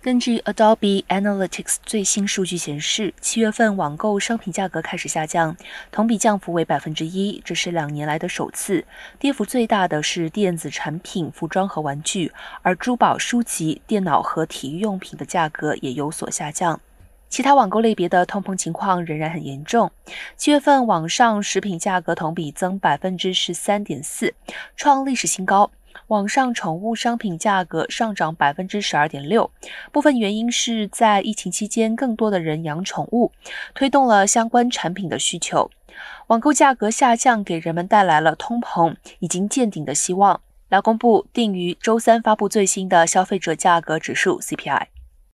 根据 Adobe Analytics 最新数据显示，七月份网购商品价格开始下降，同比降幅为百分之一，这是两年来的首次。跌幅最大的是电子产品、服装和玩具，而珠宝、书籍、电脑和体育用品的价格也有所下降。其他网购类别的通膨情况仍然很严重。七月份网上食品价格同比增百分之十三点四，创历史新高。网上宠物商品价格上涨百分之十二点六，部分原因是在疫情期间，更多的人养宠物，推动了相关产品的需求。网购价格下降，给人们带来了通膨已经见顶的希望。劳工部定于周三发布最新的消费者价格指数 CPI。